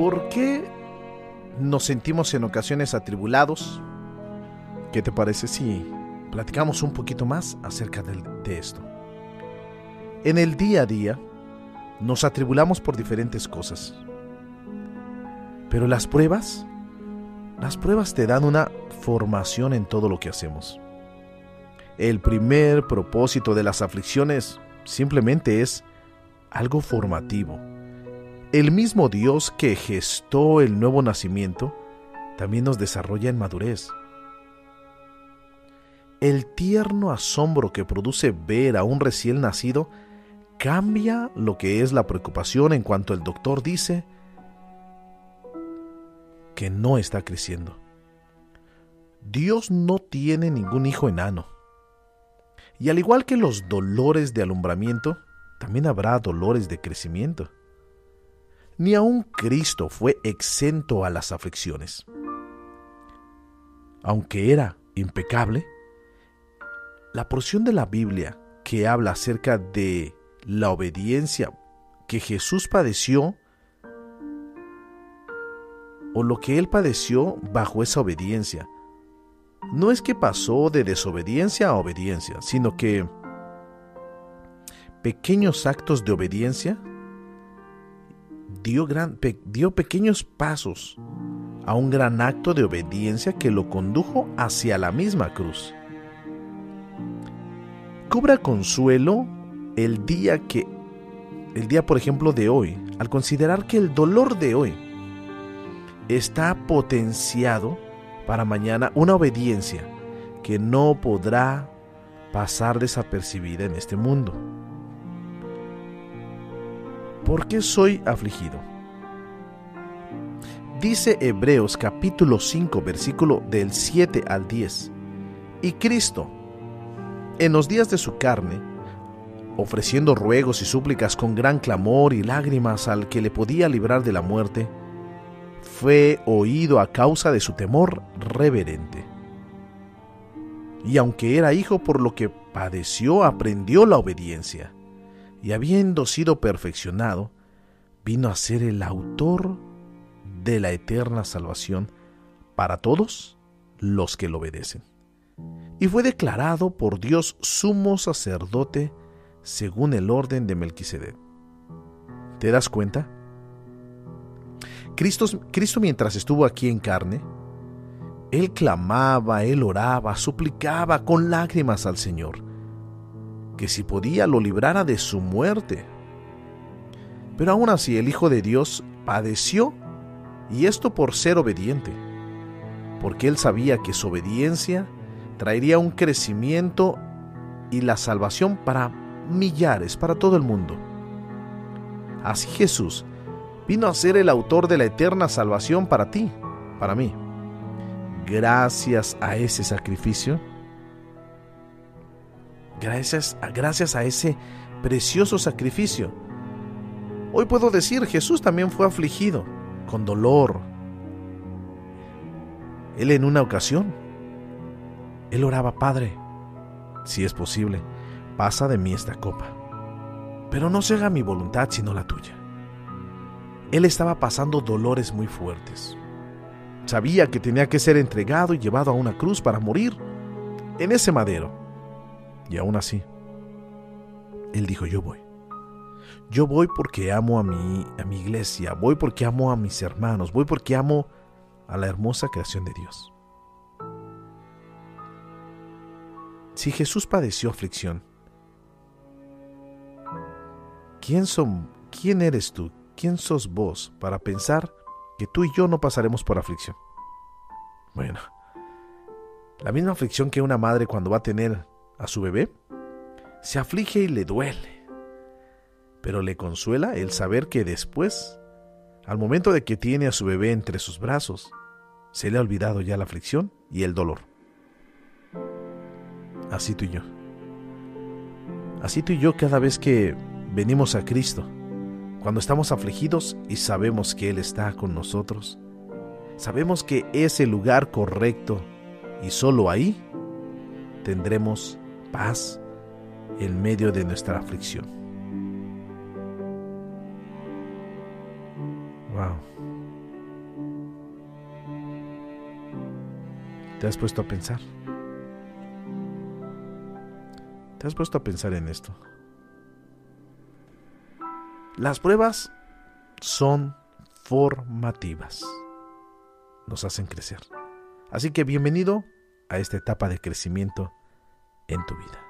¿Por qué nos sentimos en ocasiones atribulados? ¿Qué te parece si platicamos un poquito más acerca de, esto? En el día a día nos atribulamos por diferentes cosas. Pero las pruebas, las pruebas te dan una formación en todo lo que hacemos. El primer propósito de las aflicciones simplemente es algo formativo. El mismo Dios que gestó el nuevo nacimiento también nos desarrolla en madurez. El tierno asombro que produce ver a un recién nacido cambia lo que es la preocupación en cuanto el doctor dice que no está creciendo. Dios no tiene ningún hijo enano. Y al igual que los dolores de alumbramiento, también habrá dolores de crecimiento. Ni aun Cristo fue exento a las aflicciones. Aunque era impecable, la porción de la Biblia que habla acerca de la obediencia que Jesús padeció o lo que él padeció bajo esa obediencia. No es que pasó de desobediencia a obediencia, sino que pequeños actos de obediencia dio, gran, dio pequeños pasos a un gran acto de obediencia que lo condujo hacia la misma cruz. Cobra consuelo el día que, el día por ejemplo de hoy, al considerar que el dolor de hoy está potenciado para mañana una obediencia que no podrá pasar desapercibida en este mundo. ¿Por qué soy afligido? Dice Hebreos capítulo 5 versículo del 7 al 10. Y Cristo, en los días de su carne, ofreciendo ruegos y súplicas con gran clamor y lágrimas al que le podía librar de la muerte, fue oído a causa de su temor reverente. Y aunque era hijo por lo que padeció, aprendió la obediencia, y habiendo sido perfeccionado, vino a ser el autor de la eterna salvación para todos los que lo obedecen. Y fue declarado por Dios sumo sacerdote según el orden de Melquisedec. ¿Te das cuenta? Cristo, Cristo mientras estuvo aquí en carne, Él clamaba, Él oraba, suplicaba con lágrimas al Señor, que si podía lo librara de su muerte. Pero aún así el Hijo de Dios padeció, y esto por ser obediente, porque Él sabía que su obediencia traería un crecimiento y la salvación para millares para todo el mundo. Así Jesús vino a ser el autor de la eterna salvación para ti, para mí. Gracias a ese sacrificio, gracias, gracias a ese precioso sacrificio, hoy puedo decir, Jesús también fue afligido, con dolor. Él en una ocasión, él oraba, Padre, si es posible, pasa de mí esta copa, pero no se haga mi voluntad sino la tuya. Él estaba pasando dolores muy fuertes. Sabía que tenía que ser entregado y llevado a una cruz para morir en ese madero. Y aún así, él dijo, yo voy. Yo voy porque amo a mi, a mi iglesia, voy porque amo a mis hermanos, voy porque amo a la hermosa creación de Dios. Si Jesús padeció aflicción, ¿quién, son, ¿quién eres tú? ¿Quién sos vos para pensar que tú y yo no pasaremos por aflicción? Bueno, la misma aflicción que una madre cuando va a tener a su bebé, se aflige y le duele, pero le consuela el saber que después, al momento de que tiene a su bebé entre sus brazos, se le ha olvidado ya la aflicción y el dolor. Así tú y yo. Así tú y yo cada vez que venimos a Cristo, cuando estamos afligidos y sabemos que Él está con nosotros, sabemos que es el lugar correcto y solo ahí tendremos paz en medio de nuestra aflicción. Wow. ¿Te has puesto a pensar? ¿Te has puesto a pensar en esto? Las pruebas son formativas. Nos hacen crecer. Así que bienvenido a esta etapa de crecimiento en tu vida.